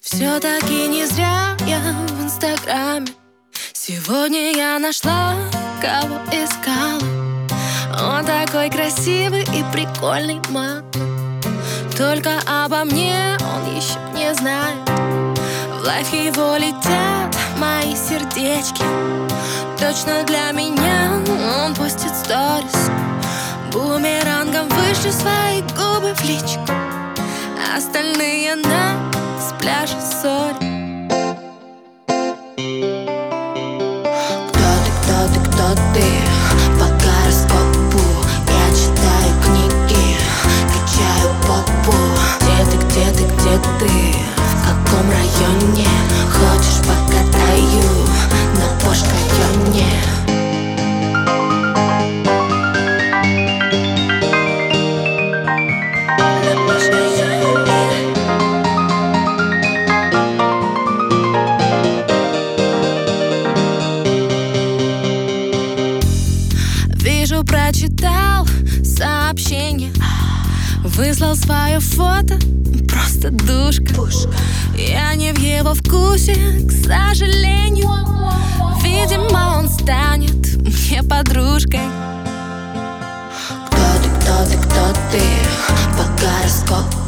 Все-таки не зря я в инстаграме. Сегодня я нашла, кого искала. Он такой красивый и прикольный маг Только обо мне он еще не знает. В лайф его летят мои сердечки. Точно для меня он постит сторис. Бумерангом выше свои губы в личку. Остальные на с пляжа соль Кто ты, кто ты, кто ты? По гороскопу Я читаю книги, качаю попу Где ты, где ты, где ты? В каком районе? Хочешь покатаю на Пош-районе? Вижу, сообщение. Выслал свое фото, просто душка. Я не в его вкусе, к сожалению. Видимо, он станет мне подружкой. Кто ты, кто ты, кто ты? По гороскопу